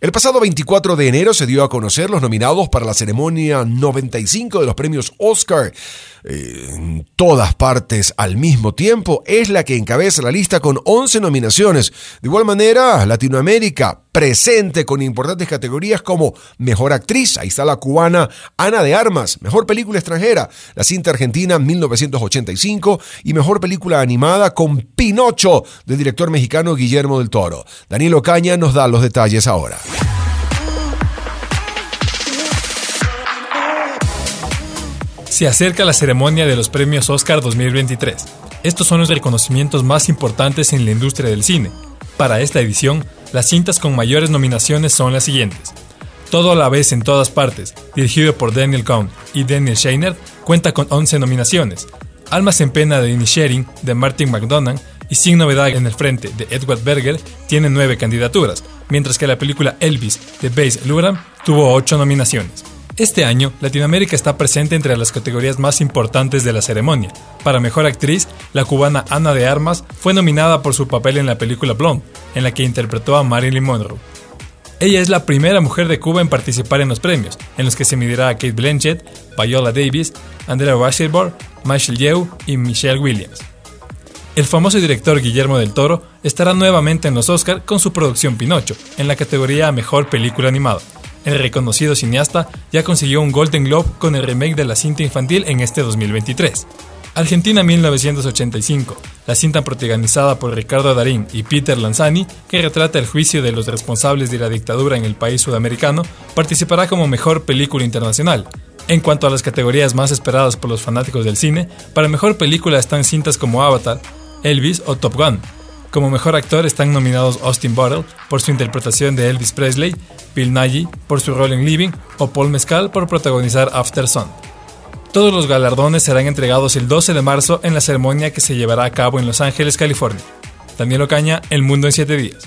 El pasado 24 de enero se dio a conocer los nominados para la ceremonia 95 de los premios Oscar. Eh, en todas partes al mismo tiempo, es la que encabeza la lista con 11 nominaciones. De igual manera, Latinoamérica presente con importantes categorías como Mejor Actriz, ahí está la cubana Ana de Armas, Mejor Película Extranjera, la cinta argentina 1985 y Mejor Película Animada con Pinocho del director mexicano Guillermo del Toro. Daniel Ocaña nos da los detalles ahora. Se acerca la ceremonia de los premios Oscar 2023. Estos son los reconocimientos más importantes en la industria del cine. Para esta edición, las cintas con mayores nominaciones son las siguientes. Todo a la vez en todas partes, dirigido por Daniel Cohn y Daniel Scheiner, cuenta con 11 nominaciones. Almas en pena de Inisherin, de Martin McDonagh, y Sin novedad en el frente, de Edward Berger, tiene 9 candidaturas, mientras que la película Elvis, de Base Luram, tuvo 8 nominaciones. Este año, Latinoamérica está presente entre las categorías más importantes de la ceremonia. Para Mejor Actriz, la cubana Ana de Armas fue nominada por su papel en la película Blonde, en la que interpretó a Marilyn Monroe. Ella es la primera mujer de Cuba en participar en los premios, en los que se medirá a Kate Blanchett, Viola Davis, Andrea Wasserborn, Michelle Yeoh y Michelle Williams. El famoso director Guillermo del Toro estará nuevamente en los Oscar con su producción Pinocho, en la categoría Mejor Película Animada. El reconocido cineasta ya consiguió un Golden Globe con el remake de la cinta infantil en este 2023. Argentina 1985, la cinta protagonizada por Ricardo Darín y Peter Lanzani, que retrata el juicio de los responsables de la dictadura en el país sudamericano, participará como mejor película internacional. En cuanto a las categorías más esperadas por los fanáticos del cine, para mejor película están cintas como Avatar, Elvis o Top Gun, como mejor actor están nominados Austin Butler por su interpretación de Elvis Presley, Bill Nighy por su rol en Living o Paul Mescal por protagonizar After Sun. Todos los galardones serán entregados el 12 de marzo en la ceremonia que se llevará a cabo en Los Ángeles, California. Daniel Ocaña, El Mundo en 7 días.